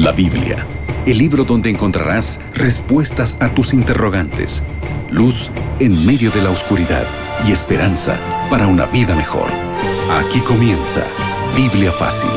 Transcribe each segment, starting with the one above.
La Biblia, el libro donde encontrarás respuestas a tus interrogantes, luz en medio de la oscuridad y esperanza para una vida mejor. Aquí comienza Biblia Fácil.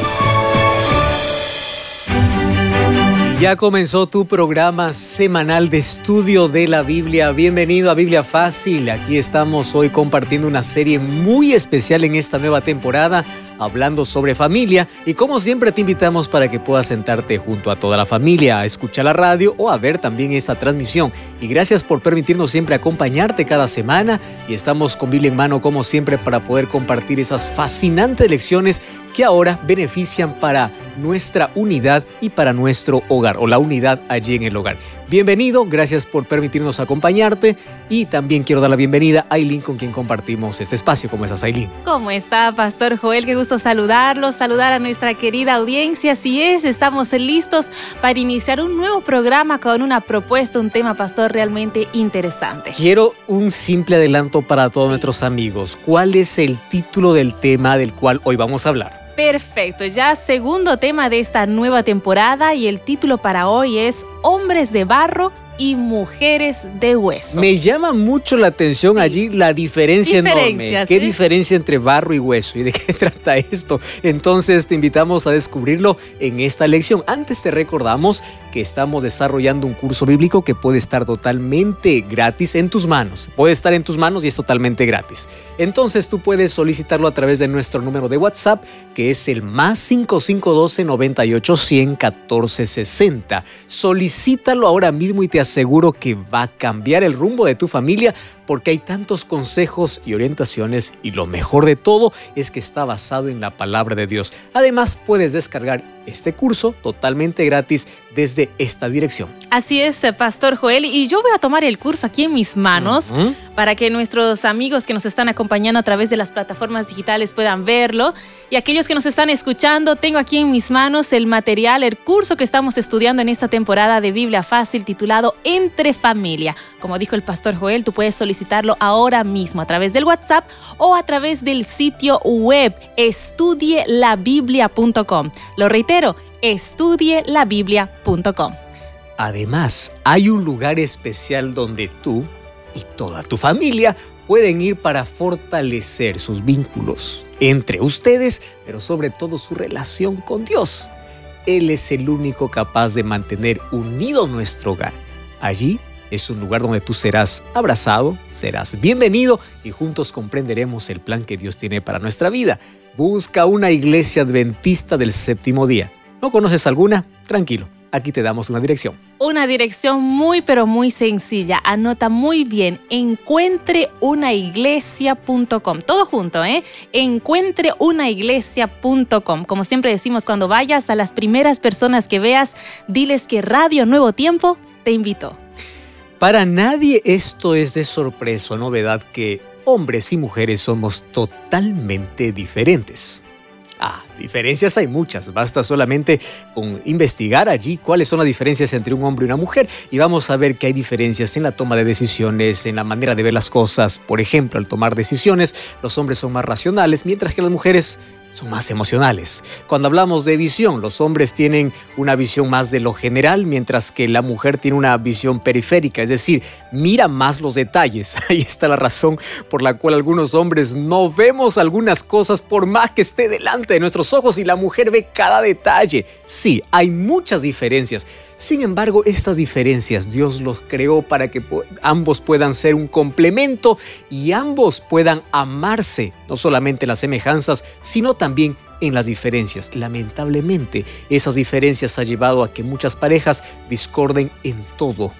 Ya comenzó tu programa semanal de estudio de la Biblia. Bienvenido a Biblia Fácil. Aquí estamos hoy compartiendo una serie muy especial en esta nueva temporada, hablando sobre familia. Y como siempre te invitamos para que puedas sentarte junto a toda la familia a escuchar la radio o a ver también esta transmisión. Y gracias por permitirnos siempre acompañarte cada semana. Y estamos con Biblia en mano como siempre para poder compartir esas fascinantes lecciones que ahora benefician para nuestra unidad y para nuestro hogar o la unidad allí en el hogar. Bienvenido, gracias por permitirnos acompañarte y también quiero dar la bienvenida a Aileen con quien compartimos este espacio. ¿Cómo estás, Aileen? ¿Cómo está, Pastor Joel? Qué gusto saludarlos, saludar a nuestra querida audiencia. Así es, estamos listos para iniciar un nuevo programa con una propuesta, un tema, Pastor, realmente interesante. Quiero un simple adelanto para todos nuestros amigos. ¿Cuál es el título del tema del cual hoy vamos a hablar? Perfecto, ya segundo tema de esta nueva temporada y el título para hoy es Hombres de Barro y mujeres de hueso. Me llama mucho la atención allí la diferencia enorme. ¿Qué diferencia entre barro y hueso? ¿Y de qué trata esto? Entonces te invitamos a descubrirlo en esta lección. Antes te recordamos que estamos desarrollando un curso bíblico que puede estar totalmente gratis en tus manos. Puede estar en tus manos y es totalmente gratis. Entonces tú puedes solicitarlo a través de nuestro número de WhatsApp que es el más 5512 98 100 14 60. Solicítalo ahora mismo y te aseguro que va a cambiar el rumbo de tu familia porque hay tantos consejos y orientaciones y lo mejor de todo es que está basado en la palabra de Dios. Además, puedes descargar este curso totalmente gratis desde esta dirección. Así es, eh, Pastor Joel, y yo voy a tomar el curso aquí en mis manos para que nuestros amigos que nos están acompañando a través de las plataformas digitales puedan verlo y aquellos que nos están escuchando, tengo aquí en mis manos el material, el curso que estamos estudiando en esta temporada de Biblia Fácil titulado Entre Familia. Como dijo el Pastor Joel, tú puedes solicitar solicitarlo ahora mismo a través del WhatsApp o a través del sitio web estudielabiblia.com. Lo reitero, estudielabiblia.com. Además, hay un lugar especial donde tú y toda tu familia pueden ir para fortalecer sus vínculos entre ustedes, pero sobre todo su relación con Dios. Él es el único capaz de mantener unido nuestro hogar. Allí es un lugar donde tú serás abrazado, serás bienvenido y juntos comprenderemos el plan que Dios tiene para nuestra vida. Busca una iglesia adventista del séptimo día. ¿No conoces alguna? Tranquilo, aquí te damos una dirección. Una dirección muy pero muy sencilla. Anota muy bien. Encuentreunaiglesia.com. Todo junto, ¿eh? Encuentreunaiglesia.com. Como siempre decimos, cuando vayas a las primeras personas que veas, diles que Radio Nuevo Tiempo te invitó. Para nadie esto es de sorpresa o novedad que hombres y mujeres somos totalmente diferentes. Ah, diferencias hay muchas, basta solamente con investigar allí cuáles son las diferencias entre un hombre y una mujer y vamos a ver que hay diferencias en la toma de decisiones, en la manera de ver las cosas. Por ejemplo, al tomar decisiones, los hombres son más racionales, mientras que las mujeres son más emocionales. Cuando hablamos de visión, los hombres tienen una visión más de lo general, mientras que la mujer tiene una visión periférica, es decir, mira más los detalles. Ahí está la razón por la cual algunos hombres no vemos algunas cosas por más que esté delante de nuestros ojos y la mujer ve cada detalle. Sí, hay muchas diferencias. Sin embargo, estas diferencias Dios los creó para que ambos puedan ser un complemento y ambos puedan amarse, no solamente en las semejanzas, sino también en las diferencias. Lamentablemente, esas diferencias han llevado a que muchas parejas discorden en todo.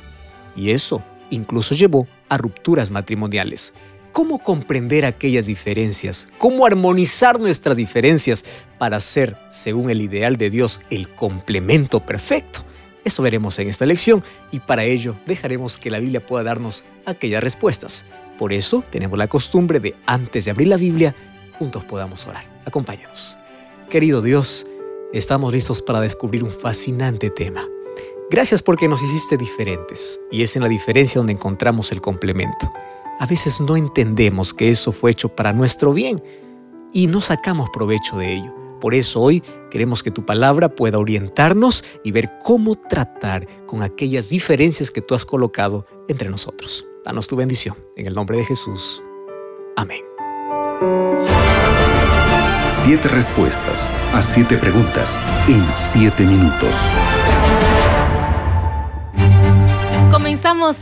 Y eso incluso llevó a rupturas matrimoniales. ¿Cómo comprender aquellas diferencias? ¿Cómo armonizar nuestras diferencias para ser, según el ideal de Dios, el complemento perfecto? Eso veremos en esta lección y para ello dejaremos que la Biblia pueda darnos aquellas respuestas. Por eso tenemos la costumbre de, antes de abrir la Biblia, juntos podamos orar. Acompáñanos. Querido Dios, estamos listos para descubrir un fascinante tema. Gracias porque nos hiciste diferentes y es en la diferencia donde encontramos el complemento. A veces no entendemos que eso fue hecho para nuestro bien y no sacamos provecho de ello Por eso hoy queremos que tu palabra pueda orientarnos y ver cómo tratar con aquellas diferencias que tú has colocado entre nosotros. Danos tu bendición. En el nombre de Jesús. Amén. Siete respuestas a siete preguntas en siete minutos.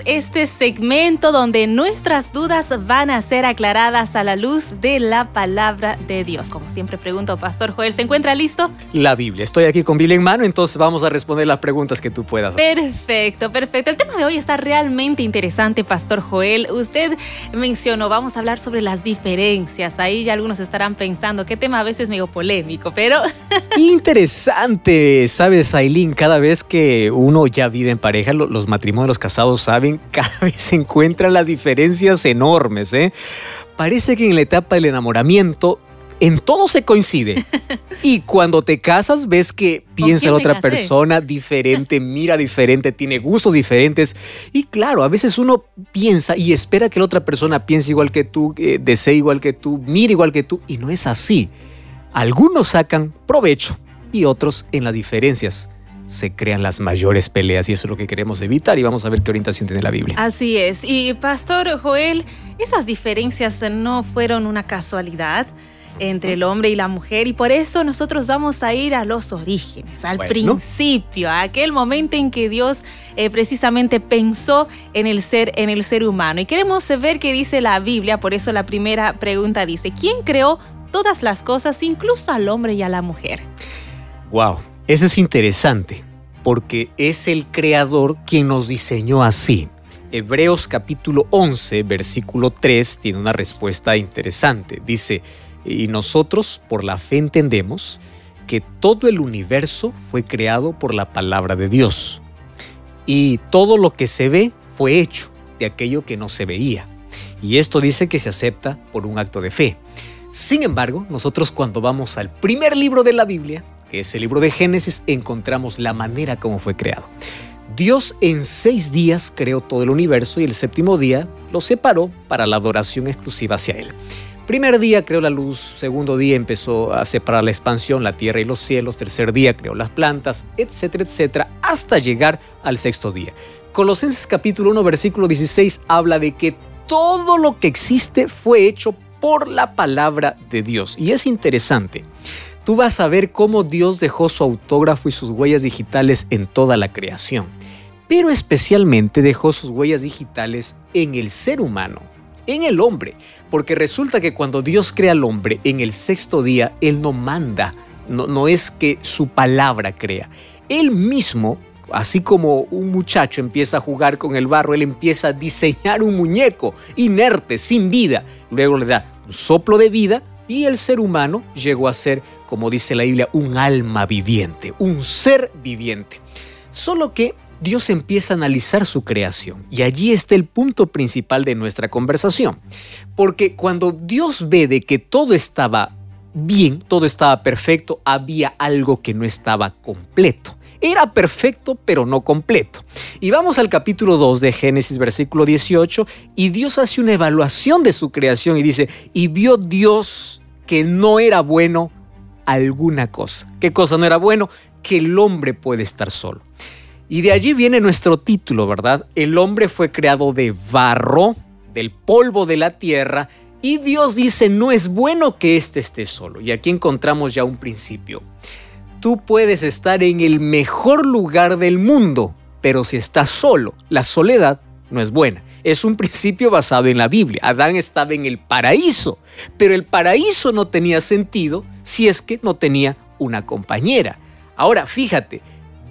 Este segmento donde nuestras dudas van a ser aclaradas a la luz de la palabra de Dios. Como siempre pregunto, Pastor Joel, ¿se encuentra listo? La Biblia. Estoy aquí con Biblia en mano, entonces vamos a responder las preguntas que tú puedas. Perfecto, perfecto. El tema de hoy está realmente interesante, Pastor Joel. Usted mencionó, vamos a hablar sobre las diferencias. Ahí ya algunos estarán pensando, qué tema a veces medio polémico, pero... Interesante, ¿sabes, Aileen? Cada vez que uno ya vive en pareja, los matrimonios, casados saben, cada vez se encuentran las diferencias enormes. ¿eh? Parece que en la etapa del enamoramiento en todo se coincide. Y cuando te casas ves que piensa la otra persona diferente, mira diferente, tiene gustos diferentes. Y claro, a veces uno piensa y espera que la otra persona piense igual que tú, desee igual que tú, mire igual que tú. Y no es así. Algunos sacan provecho y otros en las diferencias se crean las mayores peleas y eso es lo que queremos evitar y vamos a ver qué orientación tiene la Biblia. Así es. Y Pastor Joel, esas diferencias no fueron una casualidad entre el hombre y la mujer y por eso nosotros vamos a ir a los orígenes, al principio, a aquel momento en que Dios eh, precisamente pensó en el ser en el ser humano y queremos ver qué dice la Biblia, por eso la primera pregunta dice, ¿quién creó todas las cosas, incluso al hombre y a la mujer? Wow, eso es interesante, porque es el creador quien nos diseñó así. Hebreos capítulo 11, versículo 3 tiene una respuesta interesante. Dice, y nosotros por la fe entendemos que todo el universo fue creado por la palabra de Dios. Y todo lo que se ve fue hecho de aquello que no se veía. Y esto dice que se acepta por un acto de fe. Sin embargo, nosotros cuando vamos al primer libro de la Biblia, es el libro de Génesis, encontramos la manera como fue creado. Dios en seis días creó todo el universo y el séptimo día lo separó para la adoración exclusiva hacia Él. Primer día creó la luz, segundo día empezó a separar la expansión, la tierra y los cielos, tercer día creó las plantas, etcétera, etcétera, hasta llegar al sexto día. Colosenses capítulo 1 versículo 16 habla de que todo lo que existe fue hecho por la palabra de Dios. Y es interesante tú vas a ver cómo Dios dejó su autógrafo y sus huellas digitales en toda la creación, pero especialmente dejó sus huellas digitales en el ser humano, en el hombre, porque resulta que cuando Dios crea al hombre en el sexto día, Él no manda, no, no es que su palabra crea, Él mismo así como un muchacho empieza a jugar con el barro, él empieza a diseñar un muñeco inerte, sin vida. Luego le da un soplo de vida y el ser humano llegó a ser, como dice la Biblia, un alma viviente, un ser viviente. Solo que Dios empieza a analizar su creación y allí está el punto principal de nuestra conversación. Porque cuando Dios ve de que todo estaba bien, todo estaba perfecto, había algo que no estaba completo. Era perfecto, pero no completo. Y vamos al capítulo 2 de Génesis, versículo 18, y Dios hace una evaluación de su creación y dice, y vio Dios que no era bueno alguna cosa. ¿Qué cosa no era bueno? Que el hombre puede estar solo. Y de allí viene nuestro título, ¿verdad? El hombre fue creado de barro, del polvo de la tierra, y Dios dice, no es bueno que éste esté solo. Y aquí encontramos ya un principio. Tú puedes estar en el mejor lugar del mundo, pero si estás solo, la soledad no es buena es un principio basado en la Biblia. Adán estaba en el paraíso, pero el paraíso no tenía sentido si es que no tenía una compañera. Ahora, fíjate,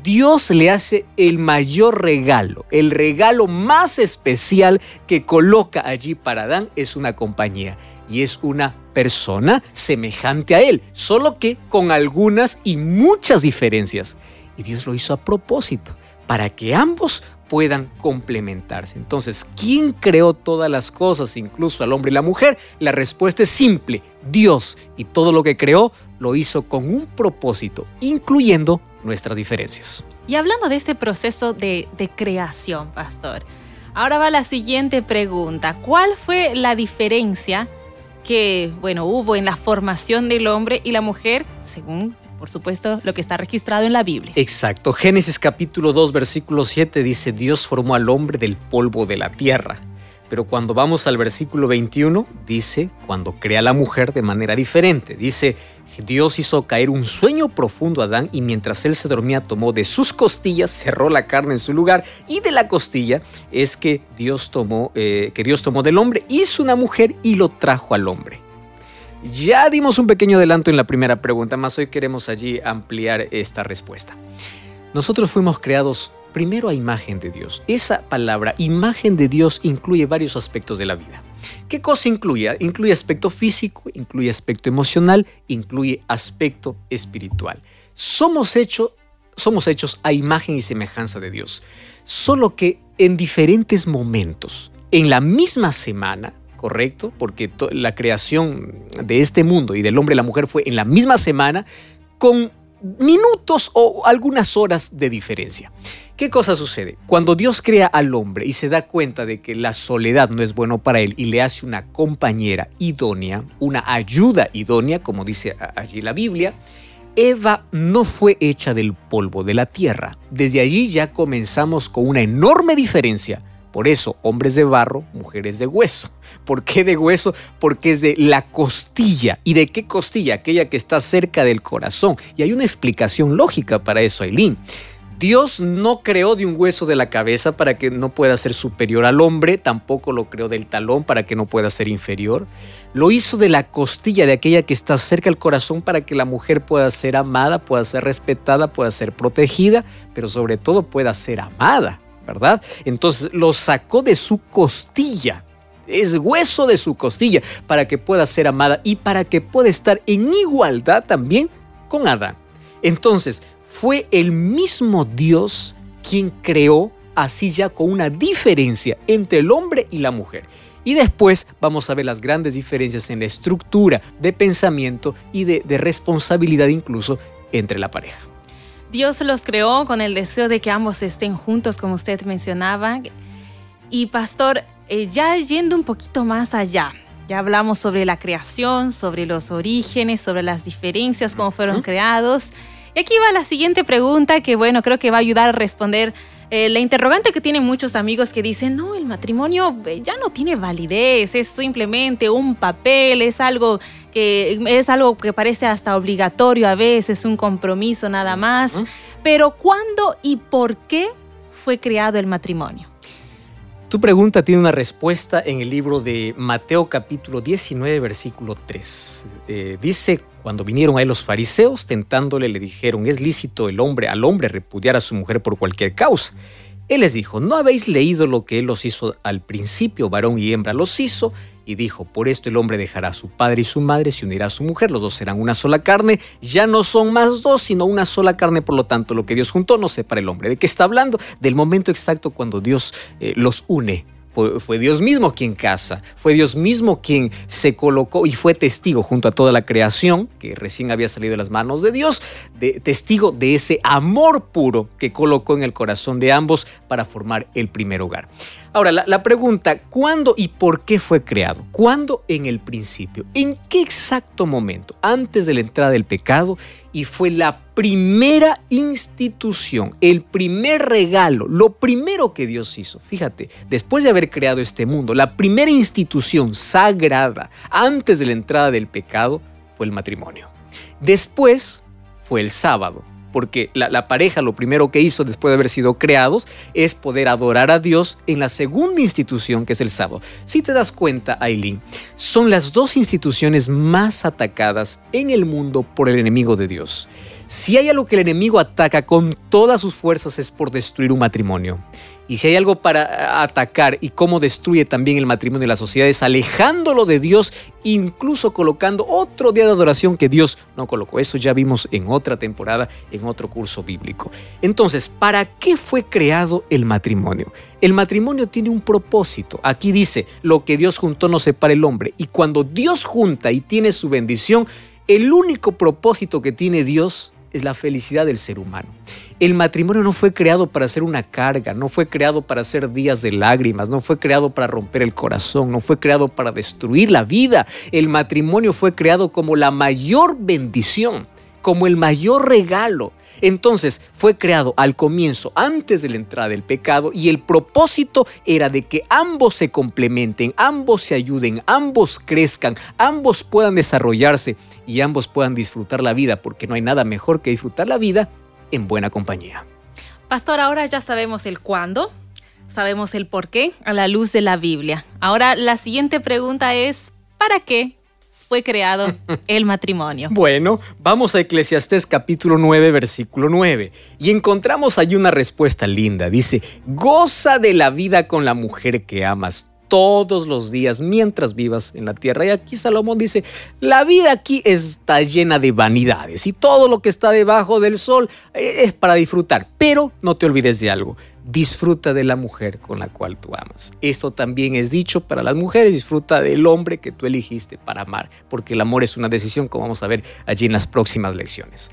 Dios le hace el mayor regalo, el regalo más especial que coloca allí para Adán es una compañía y es una persona semejante a él, solo que con algunas y muchas diferencias. Y Dios lo hizo a propósito, para que ambos puedan complementarse. Entonces, ¿quién creó todas las cosas, incluso al hombre y la mujer? La respuesta es simple, Dios. Y todo lo que creó lo hizo con un propósito, incluyendo nuestras diferencias. Y hablando de ese proceso de, de creación, pastor, ahora va la siguiente pregunta. ¿Cuál fue la diferencia que, bueno, hubo en la formación del hombre y la mujer, según por supuesto, lo que está registrado en la Biblia. Exacto. Génesis capítulo 2, versículo 7 dice, Dios formó al hombre del polvo de la tierra. Pero cuando vamos al versículo 21, dice, cuando crea a la mujer de manera diferente. Dice, Dios hizo caer un sueño profundo a Adán y mientras él se dormía tomó de sus costillas, cerró la carne en su lugar y de la costilla es que Dios tomó, eh, que Dios tomó del hombre, hizo una mujer y lo trajo al hombre. Ya dimos un pequeño adelanto en la primera pregunta, más hoy queremos allí ampliar esta respuesta. Nosotros fuimos creados primero a imagen de Dios. Esa palabra, imagen de Dios, incluye varios aspectos de la vida. ¿Qué cosa incluye? Incluye aspecto físico, incluye aspecto emocional, incluye aspecto espiritual. Somos, somos hechos a imagen y semejanza de Dios, solo que en diferentes momentos, en la misma semana, ¿correcto? Porque la creación de este mundo y del hombre y la mujer fue en la misma semana, con minutos o algunas horas de diferencia. ¿Qué cosa sucede? Cuando Dios crea al hombre y se da cuenta de que la soledad no es bueno para él y le hace una compañera idónea, una ayuda idónea, como dice allí la Biblia, Eva no fue hecha del polvo de la tierra. Desde allí ya comenzamos con una enorme diferencia. Por eso, hombres de barro, mujeres de hueso. ¿Por qué de hueso? Porque es de la costilla. ¿Y de qué costilla? Aquella que está cerca del corazón. Y hay una explicación lógica para eso, Aileen. Dios no creó de un hueso de la cabeza para que no pueda ser superior al hombre, tampoco lo creó del talón para que no pueda ser inferior. Lo hizo de la costilla, de aquella que está cerca al corazón para que la mujer pueda ser amada, pueda ser respetada, pueda ser protegida, pero sobre todo pueda ser amada, Entonces lo sacó de su costilla. Es hueso de su costilla para que pueda ser amada y para que pueda estar en igualdad también con Adán. Entonces, fue el mismo Dios quien creó así ya con una diferencia entre el hombre y la mujer. Y después vamos a ver las grandes diferencias en la estructura de pensamiento y de, responsabilidad incluso entre la pareja. Dios los creó con el deseo de que ambos estén juntos, como usted mencionaba. Y pastor, eh, ya yendo un poquito más allá, ya hablamos sobre la creación, sobre los orígenes, sobre las diferencias, cómo fueron creados. Y aquí va la siguiente pregunta que, bueno, creo que va a ayudar a responder eh, la interrogante que tienen muchos amigos que dicen, no, el matrimonio eh, ya no tiene validez, es simplemente un papel, es algo que, es algo que parece hasta obligatorio a veces, un compromiso nada más. Pero ¿cuándo y por qué fue creado el matrimonio? Tu pregunta tiene una respuesta en el libro de Mateo capítulo 19, versículo 3. Eh, dice, cuando vinieron a él los fariseos, tentándole, le dijeron, ¿es lícito el hombre al hombre repudiar a su mujer por cualquier causa? Él les dijo, ¿no habéis leído lo que él los hizo al principio? Varón y hembra los hizo. Y dijo, por esto el hombre dejará a su padre y su madre, se unirá a su mujer, los dos serán una sola carne, ya no son más dos, sino una sola carne, por lo tanto lo que Dios juntó no separa el hombre. ¿De qué está hablando? Del momento exacto cuando Dios eh, los une fue, Dios mismo quien casa, fue Dios mismo quien se colocó y fue testigo junto a toda la creación que recién había salido de las manos de Dios, de, testigo de ese amor puro que colocó en el corazón de ambos para formar el primer hogar. Ahora, la, pregunta, ¿cuándo y por qué fue creado? ¿Cuándo en el principio? ¿En qué exacto momento? Antes de la entrada del pecado y fue la primera institución, el primer regalo, lo primero que Dios hizo. Fíjate, después de haber creado este mundo, la primera institución sagrada antes de la entrada del pecado fue el matrimonio. Después fue el sábado porque la, pareja lo primero que hizo después de haber sido creados es poder adorar a Dios en la segunda institución que es el sábado. Si te das cuenta, Aileen, son las dos instituciones más atacadas en el mundo por el enemigo de Dios. Si hay algo que el enemigo ataca con todas sus fuerzas es por destruir un matrimonio. Y si hay algo para atacar y cómo destruye también el matrimonio y la sociedad es alejándolo de Dios, incluso colocando otro día de adoración que Dios no colocó. Eso ya vimos en otra temporada, en otro curso bíblico. Entonces, ¿para qué fue creado el matrimonio? El matrimonio tiene un propósito. Aquí dice, lo que Dios juntó no separa el hombre. Y cuando Dios junta y tiene su bendición, el único propósito que tiene Dios es la felicidad del ser humano. El matrimonio no fue creado para ser una carga, no fue creado para ser días de lágrimas, no fue creado para romper el corazón, no fue creado para destruir la vida. El matrimonio fue creado como la mayor bendición, como el mayor regalo. Entonces fue creado al comienzo, antes de la entrada del pecado, y el propósito era de que ambos se complementen, ambos se ayuden, ambos crezcan, ambos puedan desarrollarse y ambos puedan disfrutar la vida, porque no hay nada mejor que disfrutar la vida en buena compañía. Pastor, ahora ya sabemos el cuándo, sabemos el por qué a la luz de la Biblia. Ahora la siguiente pregunta es, ¿para qué fue creado el matrimonio? Bueno, vamos a Eclesiastés capítulo 9, versículo 9, y encontramos allí una respuesta linda. Dice, goza de la vida con la mujer que amas todos los días mientras vivas en la tierra. Y aquí Salomón dice, la vida aquí está llena de vanidades y todo lo que está debajo del sol eh, es para disfrutar. Pero no te olvides de algo, disfruta de la mujer con la cual tú amas. Esto también es dicho para las mujeres, disfruta del hombre que tú elegiste para amar, porque el amor es una decisión, como vamos a ver allí en las próximas lecciones.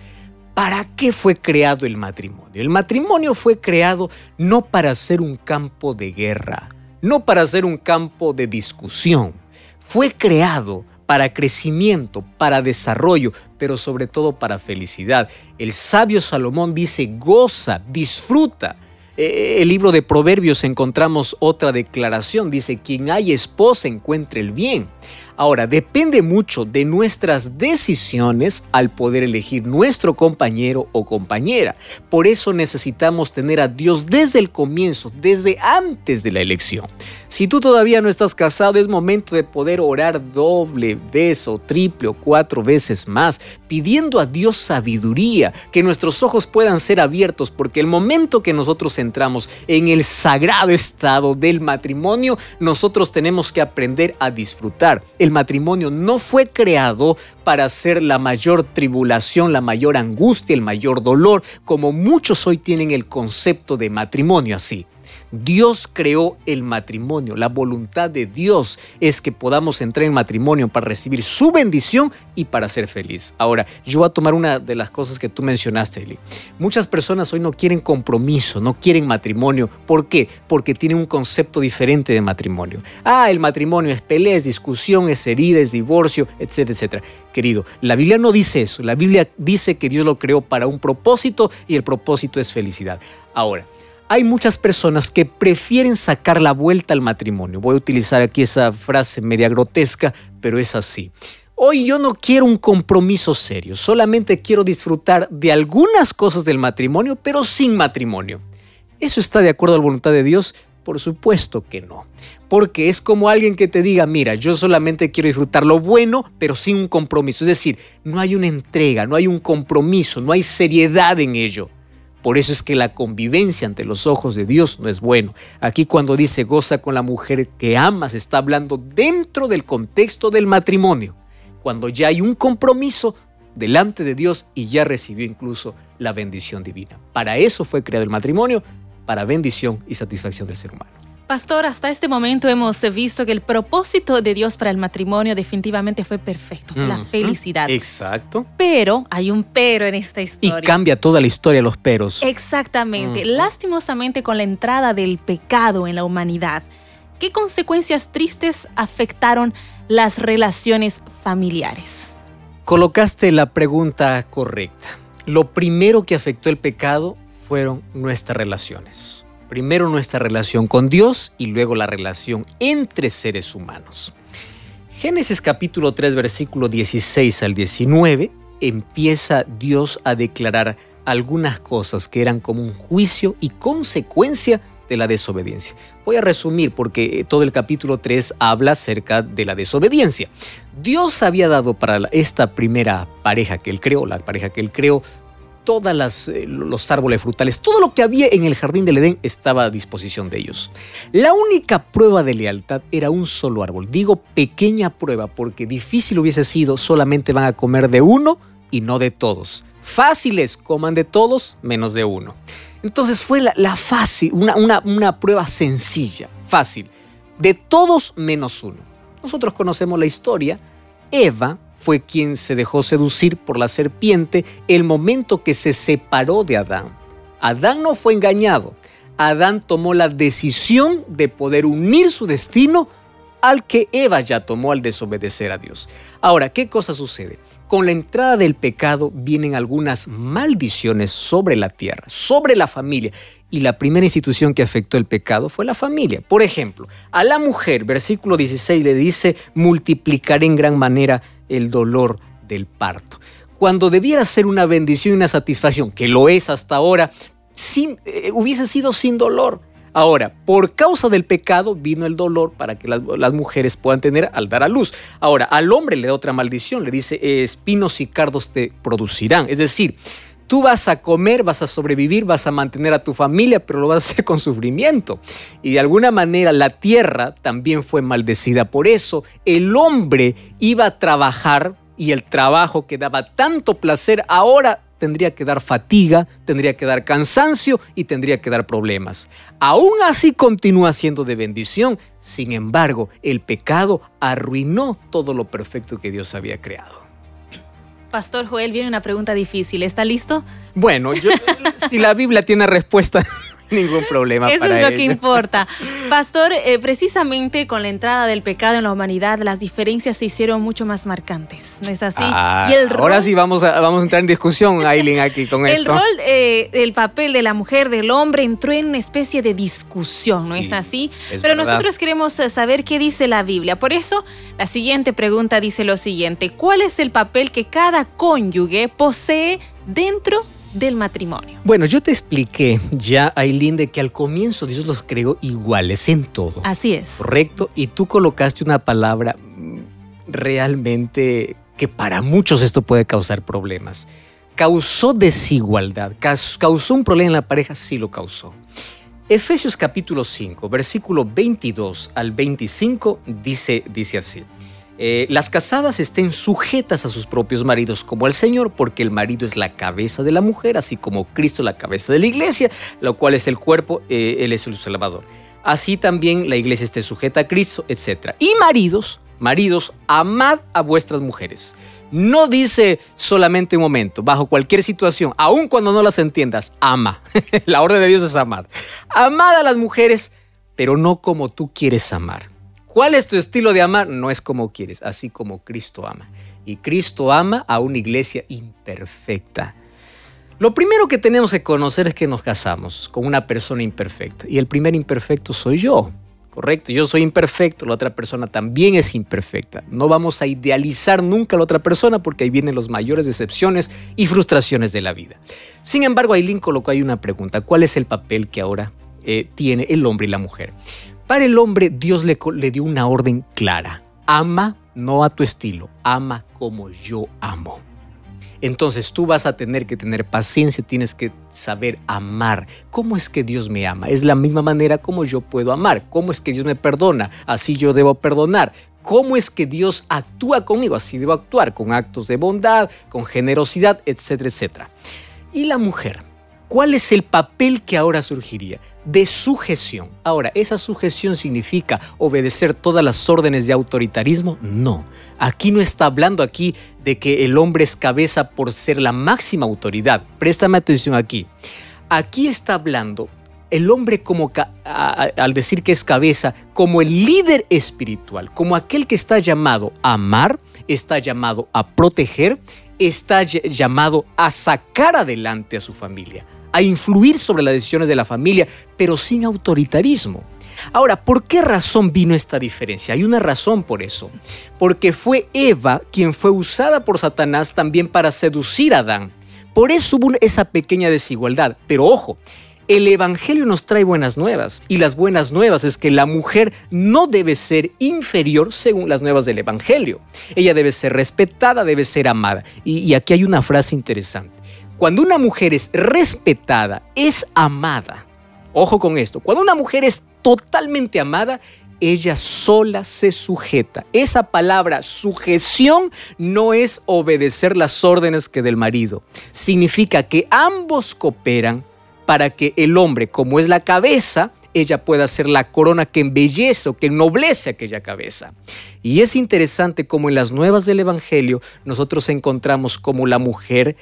¿Para qué fue creado el matrimonio? El matrimonio fue creado no para ser un campo de guerra, no para ser un campo de discusión. Fue creado para crecimiento, para desarrollo, pero sobre todo para felicidad. El sabio Salomón dice, goza, disfruta. Eh, el libro de Proverbios encontramos otra declaración, dice, quien hay esposa encuentre el bien. Ahora, depende mucho de nuestras decisiones al poder elegir nuestro compañero o compañera. Por eso necesitamos tener a Dios desde el comienzo, desde antes de la elección. Si tú todavía no estás casado, es momento de poder orar doble vez o triple o cuatro veces más, pidiendo a Dios sabiduría, que nuestros ojos puedan ser abiertos, porque el momento que nosotros entramos en el sagrado estado del matrimonio, nosotros tenemos que aprender a disfrutar el matrimonio no fue creado para ser la mayor tribulación, la mayor angustia, el mayor dolor, como muchos hoy tienen el concepto de matrimonio así. Dios creó el matrimonio. La voluntad de Dios es que podamos entrar en matrimonio para recibir su bendición y para ser feliz. Ahora, yo voy a tomar una de las cosas que tú mencionaste, Eli. Muchas personas hoy no quieren compromiso, no quieren matrimonio. ¿Por qué? Porque tienen un concepto diferente de matrimonio. Ah, el matrimonio es pelea, es discusión, es herida, es divorcio, etcétera, etcétera. Querido, la Biblia no dice eso. La Biblia dice que Dios lo creó para un propósito y el propósito es felicidad. Ahora, hay muchas personas que prefieren sacar la vuelta al matrimonio. Voy a utilizar aquí esa frase media grotesca, pero es así. Hoy yo no quiero un compromiso serio, solamente quiero disfrutar de algunas cosas del matrimonio, pero sin matrimonio. ¿Eso está de acuerdo a la voluntad de Dios? Por supuesto que no. Porque es como alguien que te diga, mira, yo solamente quiero disfrutar lo bueno, pero sin un compromiso. Es decir, no hay una entrega, no hay un compromiso, no hay seriedad en ello. Por eso es que la convivencia ante los ojos de Dios no es bueno. Aquí cuando dice goza con la mujer que amas, está hablando dentro del contexto del matrimonio. Cuando ya hay un compromiso delante de Dios y ya recibió incluso la bendición divina. Para eso fue creado el matrimonio, para bendición y satisfacción del ser humano. Pastor, hasta este momento hemos visto que el propósito de Dios para el matrimonio definitivamente fue perfecto, la felicidad. Exacto. Pero hay un pero en esta historia. Y cambia toda la historia los peros. Exactamente. Lastimosamente con la entrada del pecado en la humanidad, ¿qué consecuencias tristes afectaron las relaciones familiares? Colocaste la pregunta correcta. Lo primero que afectó el pecado fueron nuestras relaciones. Primero nuestra relación con Dios y luego la relación entre seres humanos. Génesis capítulo 3 versículo 16 al 19 empieza Dios a declarar algunas cosas que eran como un juicio y consecuencia de la desobediencia. Voy a resumir porque todo el capítulo 3 habla acerca de la desobediencia. Dios había dado para esta primera pareja que él creó, la pareja que él creó, todos eh, los árboles frutales, todo lo que había en el jardín del Edén estaba a disposición de ellos. La única prueba de lealtad era un solo árbol. Digo pequeña prueba porque difícil hubiese sido solamente van a comer de uno y no de todos. Fáciles, coman de todos menos de uno. Entonces fue la, fácil, una, una, una prueba sencilla, fácil, de todos menos uno. Nosotros conocemos la historia. Eva fue quien se dejó seducir por la serpiente el momento que se separó de Adán. Adán no fue engañado. Adán tomó la decisión de poder unir su destino al que Eva ya tomó al desobedecer a Dios. Ahora, ¿qué cosa sucede? Con la entrada del pecado vienen algunas maldiciones sobre la tierra, sobre la familia. Y la primera institución que afectó el pecado fue la familia. Por ejemplo, a la mujer, versículo 16 le dice, multiplicar en gran manera el dolor del parto. Cuando debiera ser una bendición y una satisfacción, que lo es hasta ahora, sin, eh, hubiese sido sin dolor. Ahora, por causa del pecado vino el dolor para que las, mujeres puedan tener al dar a luz. Ahora, al hombre le da otra maldición, le dice, espinos y cardos te producirán. Es decir, Tú vas a comer, vas a sobrevivir, vas a mantener a tu familia, pero lo vas a hacer con sufrimiento. Y de alguna manera la tierra también fue maldecida. Por eso el hombre iba a trabajar y el trabajo que daba tanto placer ahora tendría que dar fatiga, tendría que dar cansancio y tendría que dar problemas. Aún así continúa siendo de bendición. Sin embargo, el pecado arruinó todo lo perfecto que Dios había creado. Pastor Joel, viene una pregunta difícil. ¿Está listo? Bueno, si la Biblia tiene respuesta, ningún problema. Eso es lo que importa. Pastor, eh, precisamente con la entrada del pecado en la humanidad, las diferencias se hicieron mucho más marcantes, ¿no es así? Ah, ahora sí vamos a, vamos a entrar en discusión, Aileen, aquí con esto. El rol, eh, el papel de la mujer, del hombre, entró en una especie de discusión, ¿no es así? Pero nosotros queremos eh, saber qué dice la Biblia. Por eso, la siguiente pregunta dice lo siguiente. ¿Cuál es el papel que cada cónyuge posee dentro del matrimonio. Bueno, yo te expliqué ya, Aileen, de que al comienzo Dios los creó iguales en todo. Así es. Correcto. Y tú colocaste una palabra realmente que para muchos esto puede causar problemas. ¿Causó desigualdad? ¿Causó un problema en la pareja? Sí lo causó. Efesios capítulo 5, versículo 22 al 25 dice, dice así. Eh, las casadas estén sujetas a sus propios maridos como al Señor, porque el marido es la cabeza de la mujer, así como Cristo la cabeza de la iglesia, lo cual es el cuerpo, eh, Él es el Salvador. Así también la iglesia esté sujeta a Cristo, etc. Y maridos, maridos, amad a vuestras mujeres. No dice solamente un momento, bajo cualquier situación, aun cuando no las entiendas, ama. la orden de Dios es amar. Amad a las mujeres, pero no como tú quieres amar ¿Cuál es tu estilo de amar? No es como quieres, así como Cristo ama. Y Cristo ama a una iglesia imperfecta. Lo primero que tenemos que conocer es que nos casamos con una persona imperfecta. Y el primer imperfecto soy yo. Correcto, yo soy imperfecto, la otra persona también es imperfecta. No vamos a idealizar nunca a la otra persona porque ahí vienen las mayores decepciones y frustraciones de la vida. Sin embargo, Aileen colocó ahí una pregunta. ¿Cuál es el papel que ahora eh, tiene el hombre y la mujer? Para el hombre Dios le, dio una orden clara. Ama no a tu estilo, ama como yo amo. Entonces tú vas a tener que tener paciencia, tienes que saber amar. ¿Cómo es que Dios me ama? Es la misma manera como yo puedo amar. ¿Cómo es que Dios me perdona? Así yo debo perdonar. ¿Cómo es que Dios actúa conmigo? Así debo actuar, con actos de bondad, con generosidad, etcétera, etcétera. Y la mujer, ¿cuál es el papel que ahora surgiría? De sujeción. Ahora, ¿esa sujeción significa obedecer todas las órdenes de autoritarismo? No. Aquí no está hablando aquí de que el hombre es cabeza por ser la máxima autoridad. Préstame atención aquí. Aquí está hablando el hombre como al decir que es cabeza, como el líder espiritual, como aquel que está llamado a amar, está llamado a proteger, está llamado a sacar adelante a su familia, a influir sobre las decisiones de la familia, pero sin autoritarismo. Ahora, ¿por qué razón vino esta diferencia? Hay una razón por eso. Porque fue Eva quien fue usada por Satanás también para seducir a Adán. Por eso hubo esa pequeña desigualdad. Pero ojo, el Evangelio nos trae buenas nuevas y las buenas nuevas es que la mujer no debe ser inferior según las nuevas del Evangelio. Ella debe ser respetada, debe ser amada. Y, y aquí hay una frase interesante. Cuando una mujer es respetada, es amada. Ojo con esto, cuando una mujer es totalmente amada, ella sola se sujeta. Esa palabra sujeción no es obedecer las órdenes que del marido. Significa que ambos cooperan para que el hombre, como es la cabeza, ella pueda ser la corona que embellece o que ennoblece aquella cabeza. Y es interesante como en las nuevas del Evangelio nosotros encontramos como la mujer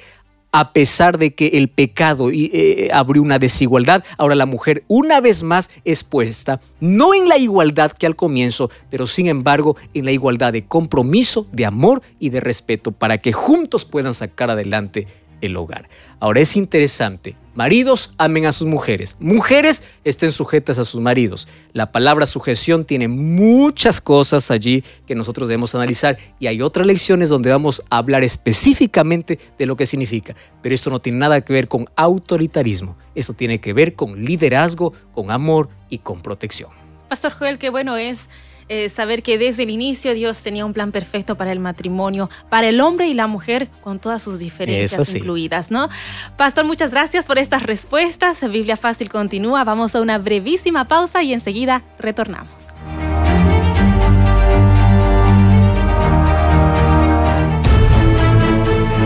a pesar de que el pecado eh, abrió una desigualdad, ahora la mujer una vez más es puesta, no en la igualdad que al comienzo, pero sin embargo en la igualdad de compromiso, de amor y de respeto, para que juntos puedan sacar adelante el hogar. Ahora es interesante, maridos amen a sus mujeres, mujeres estén sujetas a sus maridos. La palabra sujeción tiene muchas cosas allí que nosotros debemos analizar y hay otras lecciones donde vamos a hablar específicamente de lo que significa. Pero esto no tiene nada que ver con autoritarismo, esto tiene que ver con liderazgo, con amor y con protección. Pastor Joel, qué bueno es eh, saber que desde el inicio Dios tenía un plan perfecto para el matrimonio, para el hombre y la mujer, con todas sus diferencias incluidas, ¿no? Pastor, muchas gracias por estas respuestas. Biblia Fácil continúa. Vamos a una brevísima pausa y enseguida retornamos.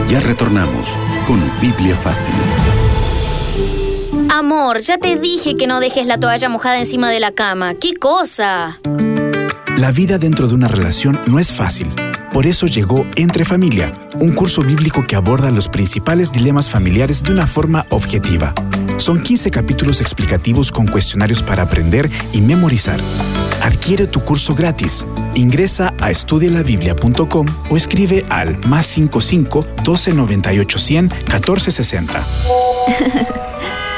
Ya retornamos con Biblia Fácil. Amor, ya te dije que no dejes la toalla mojada encima de la cama. ¿Qué cosa? La vida dentro de una relación no es fácil. Por eso llegó Entre Familia, un curso bíblico que aborda los principales dilemas familiares de una forma objetiva. Son 15 capítulos explicativos con cuestionarios para aprender y memorizar. Adquiere tu curso gratis. Ingresa a estudialabiblia.com o escribe al más 55 12 98 100 14 60.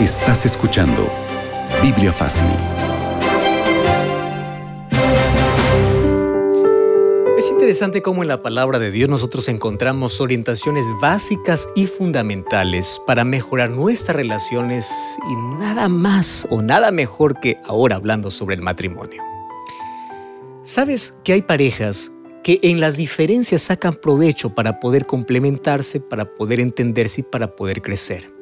Estás escuchando Biblia Fácil. Es interesante cómo en la palabra de Dios nosotros encontramos orientaciones básicas y fundamentales para mejorar nuestras relaciones y nada más o nada mejor que ahora hablando sobre el matrimonio. ¿Sabes que hay parejas que en las diferencias sacan provecho para poder complementarse, para poder entenderse y para poder crecer?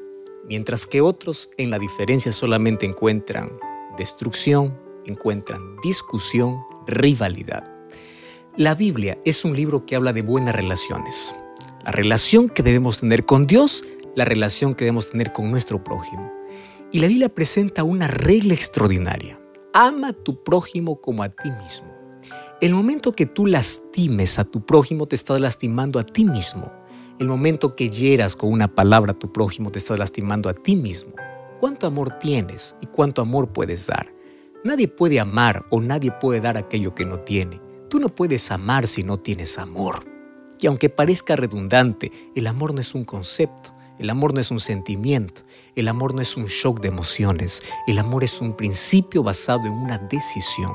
Mientras que otros en la diferencia solamente encuentran destrucción, encuentran discusión, rivalidad. La Biblia es un libro que habla de buenas relaciones. La relación que debemos tener con Dios, la relación que debemos tener con nuestro prójimo. Y la Biblia presenta una regla extraordinaria. Ama a tu prójimo como a ti mismo. El momento que tú lastimes a tu prójimo, te estás lastimando a ti mismo. El momento que hieras con una palabra a tu prójimo te estás lastimando a ti mismo. ¿Cuánto amor tienes y cuánto amor puedes dar? Nadie puede amar o nadie puede dar aquello que no tiene. Tú no puedes amar si no tienes amor. Y aunque parezca redundante, el amor no es un concepto, el amor no es un sentimiento, el amor no es un shock de emociones, el amor es un principio basado en una decisión.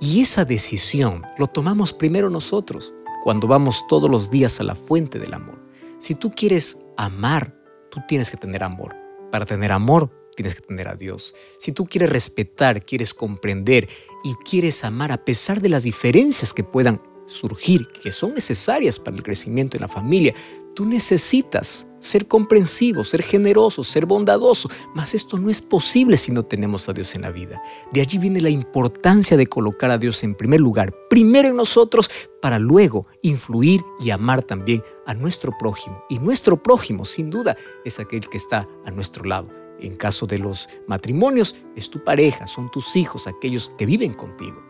Y esa decisión lo tomamos primero nosotros, cuando vamos todos los días a la fuente del amor. Si tú quieres amar, tú tienes que tener amor. Para tener amor, tienes que tener a Dios. Si tú quieres respetar, quieres comprender y quieres amar a pesar de las diferencias que puedan surgir, que son necesarias para el crecimiento en la familia, Tú necesitas ser comprensivo, ser generoso, ser bondadoso, mas esto no es posible si no tenemos a Dios en la vida. De allí viene la importancia de colocar a Dios en primer lugar, primero en nosotros, para luego influir y amar también a nuestro prójimo. Y nuestro prójimo, sin duda, es aquel que está a nuestro lado. En caso de los matrimonios, es tu pareja, son tus hijos, aquellos que viven contigo.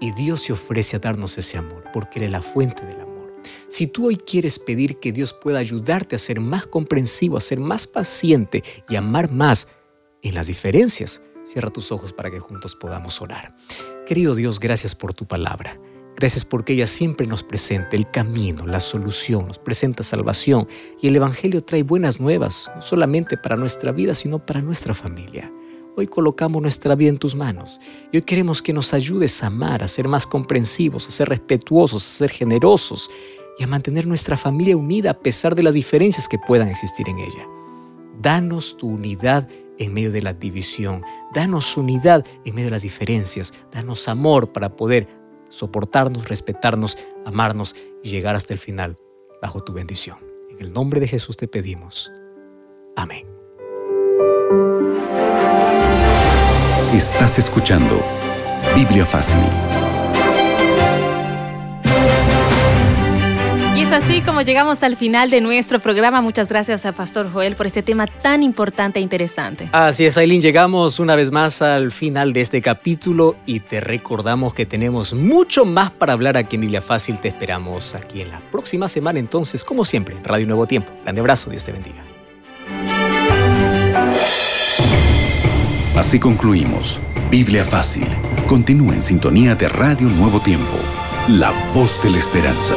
Y Dios se ofrece a darnos ese amor, porque Él es la fuente del amor. Si tú hoy quieres pedir que Dios pueda ayudarte a ser más comprensivo, a ser más paciente y amar más en las diferencias, cierra tus ojos para que juntos podamos orar. Querido Dios, gracias por tu palabra. Gracias porque ella siempre nos presenta el camino, la solución, nos presenta salvación y el Evangelio trae buenas nuevas, no solamente para nuestra vida, sino para nuestra familia. Hoy colocamos nuestra vida en tus manos y hoy queremos que nos ayudes a amar, a ser más comprensivos, a ser respetuosos, a ser generosos y a mantener nuestra familia unida a pesar de las diferencias que puedan existir en ella. Danos tu unidad en medio de la división. Danos unidad en medio de las diferencias. Danos amor para poder soportarnos, respetarnos, amarnos y llegar hasta el final bajo tu bendición. En el nombre de Jesús te pedimos. Amén. Estás escuchando Biblia Fácil. Es así como llegamos al final de nuestro programa. Muchas gracias a Pastor Joel por este tema tan importante e interesante. Así es, Aileen, llegamos una vez más al final de este capítulo y te recordamos que tenemos mucho más para hablar aquí en Biblia Fácil. Te esperamos aquí en la próxima semana, entonces, como siempre, en Radio Nuevo Tiempo. Grande abrazo, Dios te bendiga. Así concluimos Biblia Fácil. Continúa en sintonía de Radio Nuevo Tiempo, la voz de la esperanza.